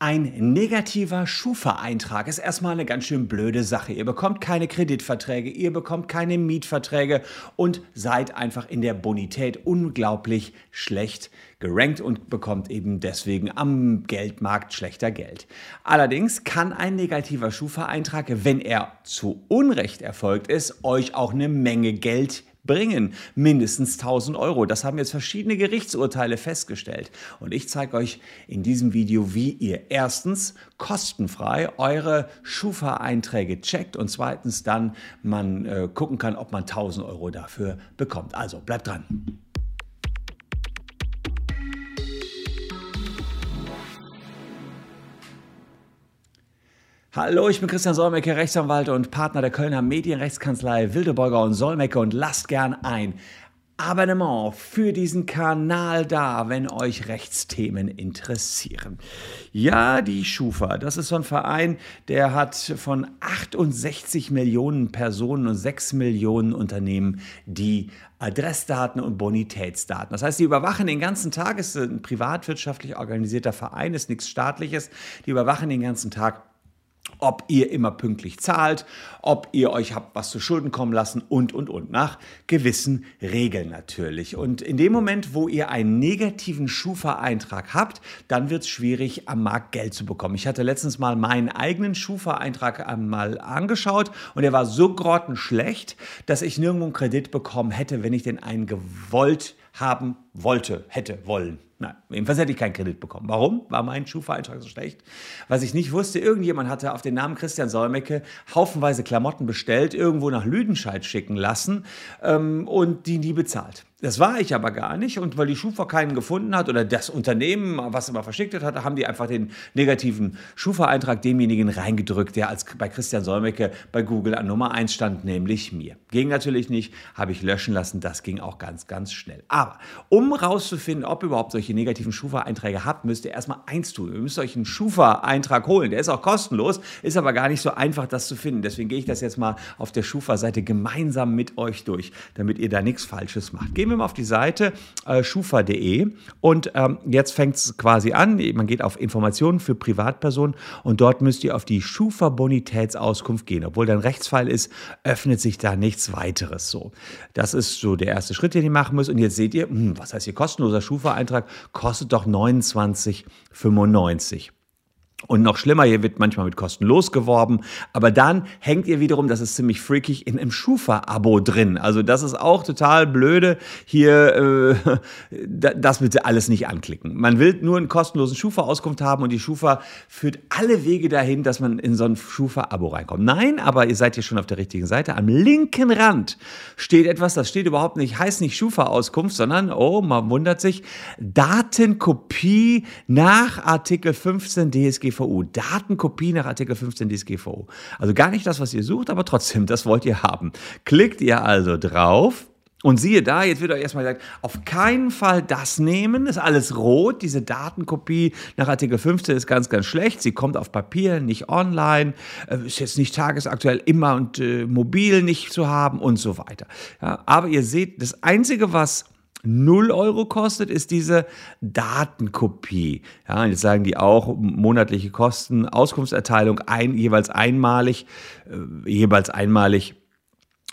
Ein negativer Schufa-Eintrag ist erstmal eine ganz schön blöde Sache. Ihr bekommt keine Kreditverträge, ihr bekommt keine Mietverträge und seid einfach in der Bonität unglaublich schlecht gerankt und bekommt eben deswegen am Geldmarkt schlechter Geld. Allerdings kann ein negativer Schufa-Eintrag, wenn er zu Unrecht erfolgt ist, euch auch eine Menge Geld bringen. Mindestens 1000 Euro. Das haben jetzt verschiedene Gerichtsurteile festgestellt. Und ich zeige euch in diesem Video, wie ihr erstens kostenfrei eure Schufa-Einträge checkt und zweitens dann man äh, gucken kann, ob man 1000 Euro dafür bekommt. Also bleibt dran. Hallo, ich bin Christian Solmecke, Rechtsanwalt und Partner der Kölner Medienrechtskanzlei Wildeborger und Solmecke und lasst gern ein Abonnement für diesen Kanal da, wenn euch Rechtsthemen interessieren. Ja, die Schufa, das ist so ein Verein, der hat von 68 Millionen Personen und 6 Millionen Unternehmen die Adressdaten und Bonitätsdaten. Das heißt, die überwachen den ganzen Tag, ist ein privatwirtschaftlich organisierter Verein, ist nichts staatliches, die überwachen den ganzen Tag ob ihr immer pünktlich zahlt, ob ihr euch habt was zu Schulden kommen lassen und, und, und. Nach gewissen Regeln natürlich. Und in dem Moment, wo ihr einen negativen Schufa-Eintrag habt, dann wird es schwierig, am Markt Geld zu bekommen. Ich hatte letztens mal meinen eigenen Schufa-Eintrag mal angeschaut und der war so grottenschlecht, dass ich nirgendwo einen Kredit bekommen hätte, wenn ich den einen gewollt haben wollte, hätte, wollen. Nein, jedenfalls hätte ich keinen Kredit bekommen. Warum? War mein Schufa-Eintrag so schlecht? Was ich nicht wusste, irgendjemand hatte auf den Namen Christian Solmecke haufenweise Klamotten bestellt, irgendwo nach Lüdenscheid schicken lassen ähm, und die nie bezahlt. Das war ich aber gar nicht. Und weil die Schufa keinen gefunden hat oder das Unternehmen, was immer verschickt hat, haben die einfach den negativen Schufa-Eintrag demjenigen reingedrückt, der als bei Christian Solmecke bei Google an Nummer 1 stand, nämlich mir. Ging natürlich nicht, habe ich löschen lassen. Das ging auch ganz, ganz schnell. Aber um rauszufinden, ob überhaupt solche negativen Schufa-Einträge habt, müsst ihr erstmal eins tun. Ihr müsst euch einen Schufa-Eintrag holen. Der ist auch kostenlos, ist aber gar nicht so einfach, das zu finden. Deswegen gehe ich das jetzt mal auf der Schufa-Seite gemeinsam mit euch durch, damit ihr da nichts Falsches macht. Gehen wir mal auf die Seite äh, schufa.de und ähm, jetzt fängt es quasi an. Man geht auf Informationen für Privatpersonen und dort müsst ihr auf die Schufa-Bonitätsauskunft gehen. Obwohl da ein Rechtsfall ist, öffnet sich da nichts weiteres so. Das ist so der erste Schritt, den ihr machen müsst. Und jetzt seht ihr, hm, was heißt hier kostenloser Schufa-Eintrag? Kostet doch 29,95. Und noch schlimmer, hier wird manchmal mit kostenlos geworben, aber dann hängt ihr wiederum, das ist ziemlich freakig, in einem Schufa-Abo drin. Also das ist auch total blöde. Hier, äh, das bitte alles nicht anklicken. Man will nur einen kostenlosen Schufa-Auskunft haben und die Schufa führt alle Wege dahin, dass man in so ein Schufa-Abo reinkommt. Nein, aber ihr seid hier schon auf der richtigen Seite. Am linken Rand steht etwas, das steht überhaupt nicht, heißt nicht Schufa-Auskunft, sondern, oh, man wundert sich, Datenkopie nach Artikel 15 DSG DSGVO. Datenkopie nach Artikel 15 DSGVO. Also gar nicht das, was ihr sucht, aber trotzdem, das wollt ihr haben. Klickt ihr also drauf und siehe da, jetzt wird euch erstmal gesagt, auf keinen Fall das nehmen, ist alles rot. Diese Datenkopie nach Artikel 15 ist ganz, ganz schlecht. Sie kommt auf Papier, nicht online, äh, ist jetzt nicht tagesaktuell immer und äh, mobil nicht zu haben und so weiter. Ja, aber ihr seht, das Einzige, was 0 Euro kostet, ist diese Datenkopie. Ja, jetzt sagen die auch monatliche Kosten, Auskunftserteilung ein, jeweils einmalig, äh, jeweils einmalig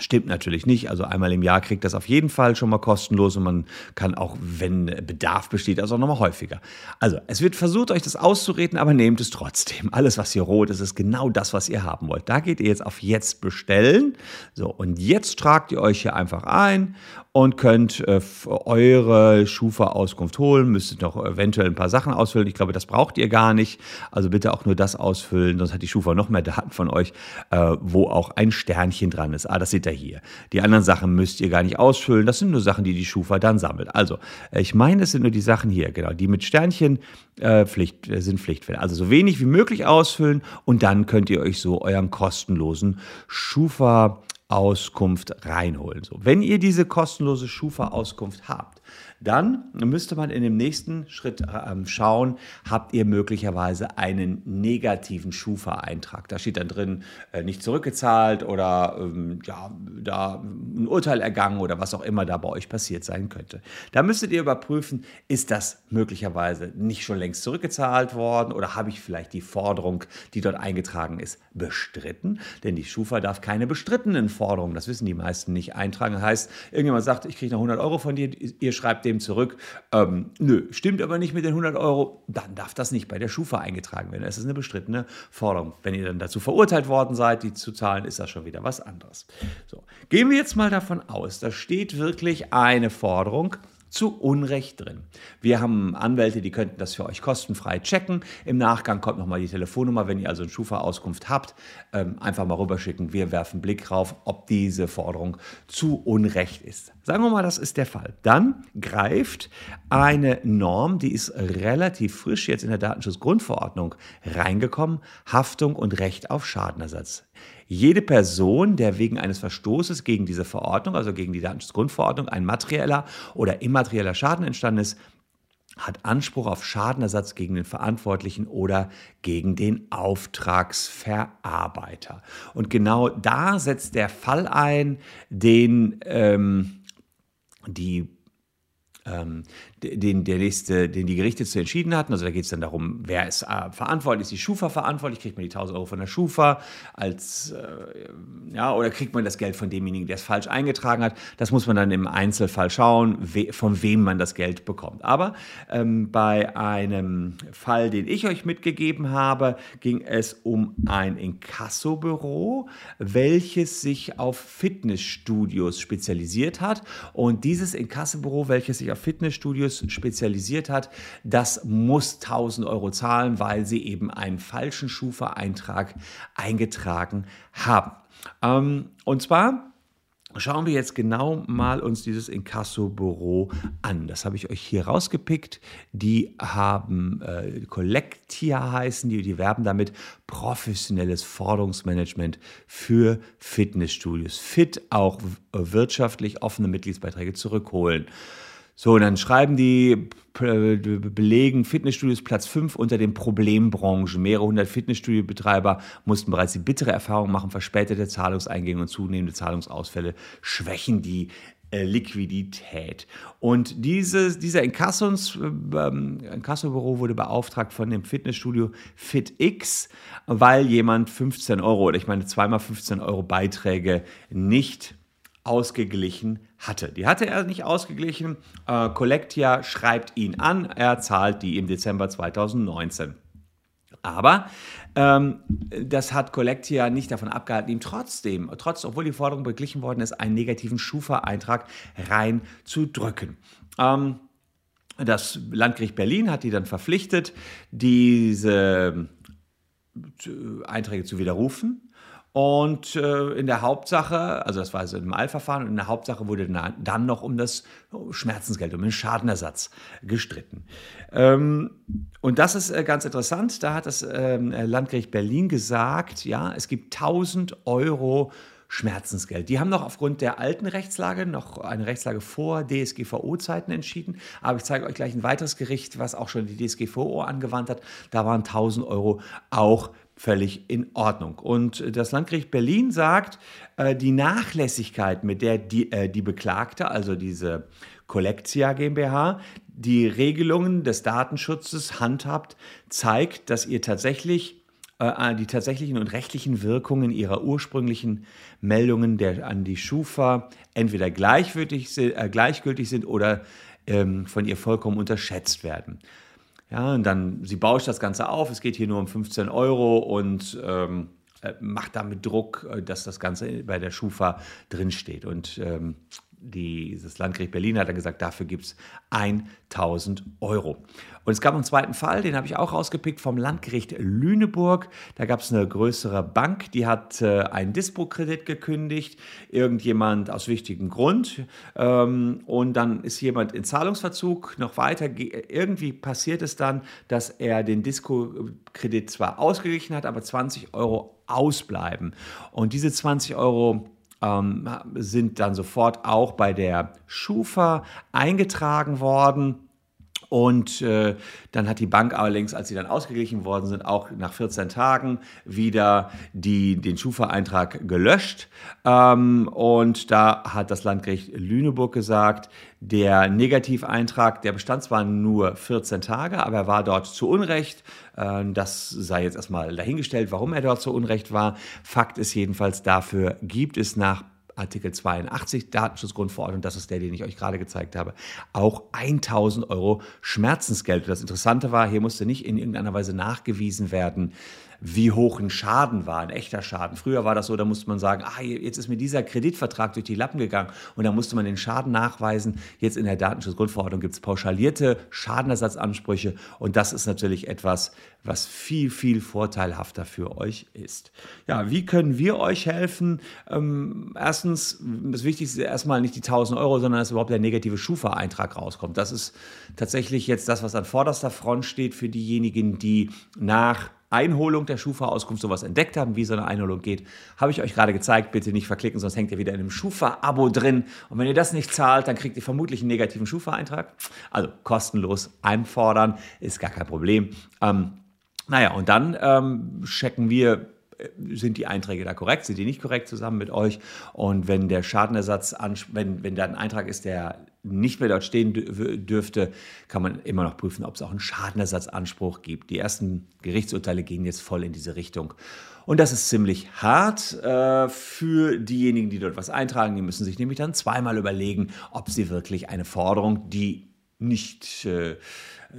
Stimmt natürlich nicht. Also einmal im Jahr kriegt das auf jeden Fall schon mal kostenlos und man kann auch, wenn Bedarf besteht, also auch nochmal häufiger. Also es wird versucht, euch das auszureden, aber nehmt es trotzdem. Alles, was hier rot ist, ist genau das, was ihr haben wollt. Da geht ihr jetzt auf Jetzt bestellen. So, und jetzt tragt ihr euch hier einfach ein und könnt äh, eure Schufa-Auskunft holen. Müsstet noch eventuell ein paar Sachen ausfüllen. Ich glaube, das braucht ihr gar nicht. Also bitte auch nur das ausfüllen, sonst hat die Schufa noch mehr Daten von euch, äh, wo auch ein Sternchen dran ist. Ah, das seht ihr hier. Die anderen Sachen müsst ihr gar nicht ausfüllen. Das sind nur Sachen, die die Schufa dann sammelt. Also, ich meine, es sind nur die Sachen hier, genau. Die mit Sternchen äh, Pflicht, äh, sind Pflichtfälle. Also so wenig wie möglich ausfüllen und dann könnt ihr euch so euren kostenlosen Schufa Auskunft reinholen. So, wenn ihr diese kostenlose Schufa-Auskunft habt, dann müsste man in dem nächsten Schritt äh, schauen, habt ihr möglicherweise einen negativen Schufa-Eintrag. Da steht dann drin, äh, nicht zurückgezahlt oder ähm, ja, da ein Urteil ergangen oder was auch immer da bei euch passiert sein könnte. Da müsstet ihr überprüfen, ist das möglicherweise nicht schon längst zurückgezahlt worden oder habe ich vielleicht die Forderung, die dort eingetragen ist, bestritten? Denn die Schufa darf keine bestrittenen Forderungen, das wissen die meisten nicht, eintragen. Heißt, irgendjemand sagt, ich kriege noch 100 Euro von dir, ihr schreibt dem zurück, ähm, nö, stimmt aber nicht mit den 100 Euro, dann darf das nicht bei der Schufa eingetragen werden. Das ist eine bestrittene Forderung. Wenn ihr dann dazu verurteilt worden seid, die zu zahlen, ist das schon wieder was anderes. So, gehen wir jetzt mal davon aus, da steht wirklich eine Forderung zu Unrecht drin. Wir haben Anwälte, die könnten das für euch kostenfrei checken. Im Nachgang kommt nochmal die Telefonnummer, wenn ihr also eine Schufa-Auskunft habt, ähm, einfach mal rüberschicken. Wir werfen einen Blick drauf, ob diese Forderung zu Unrecht ist. Sagen wir mal, das ist der Fall. Dann greift eine Norm, die ist relativ frisch jetzt in der Datenschutzgrundverordnung reingekommen, Haftung und Recht auf Schadenersatz. Jede Person, der wegen eines Verstoßes gegen diese Verordnung, also gegen die Datenschutzgrundverordnung, ein materieller oder immaterieller Schaden entstanden ist, hat Anspruch auf Schadenersatz gegen den Verantwortlichen oder gegen den Auftragsverarbeiter. Und genau da setzt der Fall ein, den ähm, die ähm, den, der nächste, den die Gerichte zu entschieden hatten. Also da geht es dann darum, wer ist äh, verantwortlich, ist die Schufa verantwortlich, kriegt man die 1000 Euro von der Schufa als, äh, ja, oder kriegt man das Geld von demjenigen, der es falsch eingetragen hat. Das muss man dann im Einzelfall schauen, we, von wem man das Geld bekommt. Aber ähm, bei einem Fall, den ich euch mitgegeben habe, ging es um ein Inkassobüro, welches sich auf Fitnessstudios spezialisiert hat. Und dieses Inkassobüro, welches sich auf Fitnessstudios Studios spezialisiert hat, das muss 1000 Euro zahlen, weil sie eben einen falschen Schufa-Eintrag eingetragen haben. Ähm, und zwar Schauen wir jetzt genau mal uns dieses Inkasso-Büro an. Das habe ich euch hier rausgepickt. Die haben äh, Collectia heißen die, die werben damit professionelles Forderungsmanagement für Fitnessstudios. Fit auch wirtschaftlich offene Mitgliedsbeiträge zurückholen. So, und dann schreiben die, belegen Fitnessstudios Platz 5 unter den Problembranchen. Mehrere hundert Fitnessstudiobetreiber mussten bereits die bittere Erfahrung machen, verspätete Zahlungseingänge und zunehmende Zahlungsausfälle schwächen die äh, Liquidität. Und dieses, dieser Inkassos, ähm, Inkassobüro wurde beauftragt von dem Fitnessstudio FitX, weil jemand 15 Euro oder ich meine zweimal 15 Euro Beiträge nicht ausgeglichen hatte. Die hatte er nicht ausgeglichen. Äh, Collectia schreibt ihn an, er zahlt die im Dezember 2019. Aber ähm, das hat Collectia nicht davon abgehalten, ihm trotzdem, trotz, obwohl die Forderung beglichen worden ist, einen negativen Schufa-Eintrag reinzudrücken. Ähm, das Landgericht Berlin hat die dann verpflichtet, diese äh, Einträge zu widerrufen. Und äh, in der Hauptsache, also das war also im Eilverfahren, in der Hauptsache wurde dann noch um das Schmerzensgeld, um den Schadenersatz gestritten. Ähm, und das ist äh, ganz interessant. Da hat das ähm, Landgericht Berlin gesagt, ja, es gibt 1000 Euro Schmerzensgeld. Die haben noch aufgrund der alten Rechtslage, noch eine Rechtslage vor DSGVO-Zeiten entschieden. Aber ich zeige euch gleich ein weiteres Gericht, was auch schon die DSGVO angewandt hat. Da waren 1000 Euro auch völlig in Ordnung. Und das Landgericht Berlin sagt, äh, die Nachlässigkeit, mit der die, äh, die Beklagte, also diese Collectia GmbH, die Regelungen des Datenschutzes handhabt, zeigt, dass ihr tatsächlich äh, die tatsächlichen und rechtlichen Wirkungen ihrer ursprünglichen Meldungen der, an die Schufa entweder gleichgültig, äh, gleichgültig sind oder ähm, von ihr vollkommen unterschätzt werden. Ja, und dann, sie bauscht das Ganze auf, es geht hier nur um 15 Euro und ähm, äh, macht damit Druck, äh, dass das Ganze bei der Schufa drinsteht. Und ähm, dieses Landgericht Berlin hat dann gesagt, dafür gibt es 1000 Euro. Und es gab einen zweiten Fall, den habe ich auch rausgepickt vom Landgericht Lüneburg. Da gab es eine größere Bank, die hat äh, einen Dispo-Kredit gekündigt, irgendjemand aus wichtigem Grund. Ähm, und dann ist jemand in Zahlungsverzug noch weiter. Irgendwie passiert es dann, dass er den Dispo-Kredit zwar ausgeglichen hat, aber 20 Euro ausbleiben. Und diese 20 Euro ähm, sind dann sofort auch bei der Schufa eingetragen worden. Und äh, dann hat die Bank allerdings, als sie dann ausgeglichen worden sind, auch nach 14 Tagen wieder die, den Schufa-Eintrag gelöscht. Ähm, und da hat das Landgericht Lüneburg gesagt, der Negativeintrag, der bestand zwar nur 14 Tage, aber er war dort zu Unrecht. Äh, das sei jetzt erstmal dahingestellt, warum er dort zu Unrecht war. Fakt ist jedenfalls, dafür gibt es nach Artikel 82 Datenschutzgrundverordnung, das ist der, den ich euch gerade gezeigt habe, auch 1000 Euro Schmerzensgeld. Das Interessante war, hier musste nicht in irgendeiner Weise nachgewiesen werden, wie hoch ein Schaden war, ein echter Schaden. Früher war das so, da musste man sagen, ah, jetzt ist mir dieser Kreditvertrag durch die Lappen gegangen und da musste man den Schaden nachweisen. Jetzt in der Datenschutzgrundverordnung gibt es pauschalierte Schadenersatzansprüche und das ist natürlich etwas, was viel, viel vorteilhafter für euch ist. Ja, wie können wir euch helfen? Ähm, erstens, das Wichtigste ist erstmal nicht die 1000 Euro, sondern dass überhaupt der negative Schufa-Eintrag rauskommt. Das ist tatsächlich jetzt das, was an vorderster Front steht für diejenigen, die nach Einholung der Schufa-Auskunft sowas entdeckt haben, wie so eine Einholung geht, habe ich euch gerade gezeigt. Bitte nicht verklicken, sonst hängt ihr wieder in einem Schufa-Abo drin. Und wenn ihr das nicht zahlt, dann kriegt ihr vermutlich einen negativen Schufa-Eintrag. Also kostenlos einfordern, ist gar kein Problem. Ähm, naja, und dann ähm, checken wir, sind die Einträge da korrekt, sind die nicht korrekt zusammen mit euch. Und wenn der Schadenersatz, wenn, wenn da ein Eintrag ist, der nicht mehr dort stehen dürfte, kann man immer noch prüfen, ob es auch einen Schadenersatzanspruch gibt. Die ersten Gerichtsurteile gehen jetzt voll in diese Richtung. Und das ist ziemlich hart äh, für diejenigen, die dort was eintragen. Die müssen sich nämlich dann zweimal überlegen, ob sie wirklich eine Forderung, die nicht äh,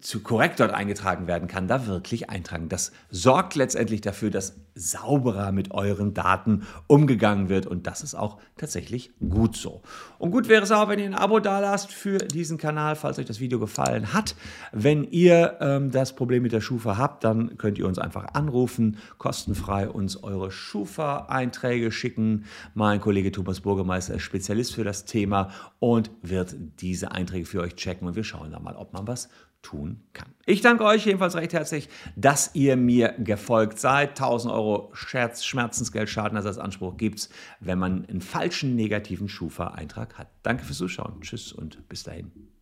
zu korrekt dort eingetragen werden kann, da wirklich eintragen. Das sorgt letztendlich dafür, dass sauberer mit euren Daten umgegangen wird und das ist auch tatsächlich gut so. Und gut wäre es auch, wenn ihr ein Abo da lasst für diesen Kanal, falls euch das Video gefallen hat. Wenn ihr ähm, das Problem mit der Schufa habt, dann könnt ihr uns einfach anrufen, kostenfrei uns eure Schufa-Einträge schicken. Mein Kollege Thomas Burgermeister ist Spezialist für das Thema und wird diese Einträge für euch checken und wir schauen dann mal, ob man was tun kann. Ich danke euch jedenfalls recht herzlich, dass ihr mir gefolgt seid. 1000 Euro Scherz, Schmerzensgeld, Schadenersatzanspruch gibt es, wenn man einen falschen negativen Schufa-Eintrag hat. Danke fürs Zuschauen. Tschüss und bis dahin.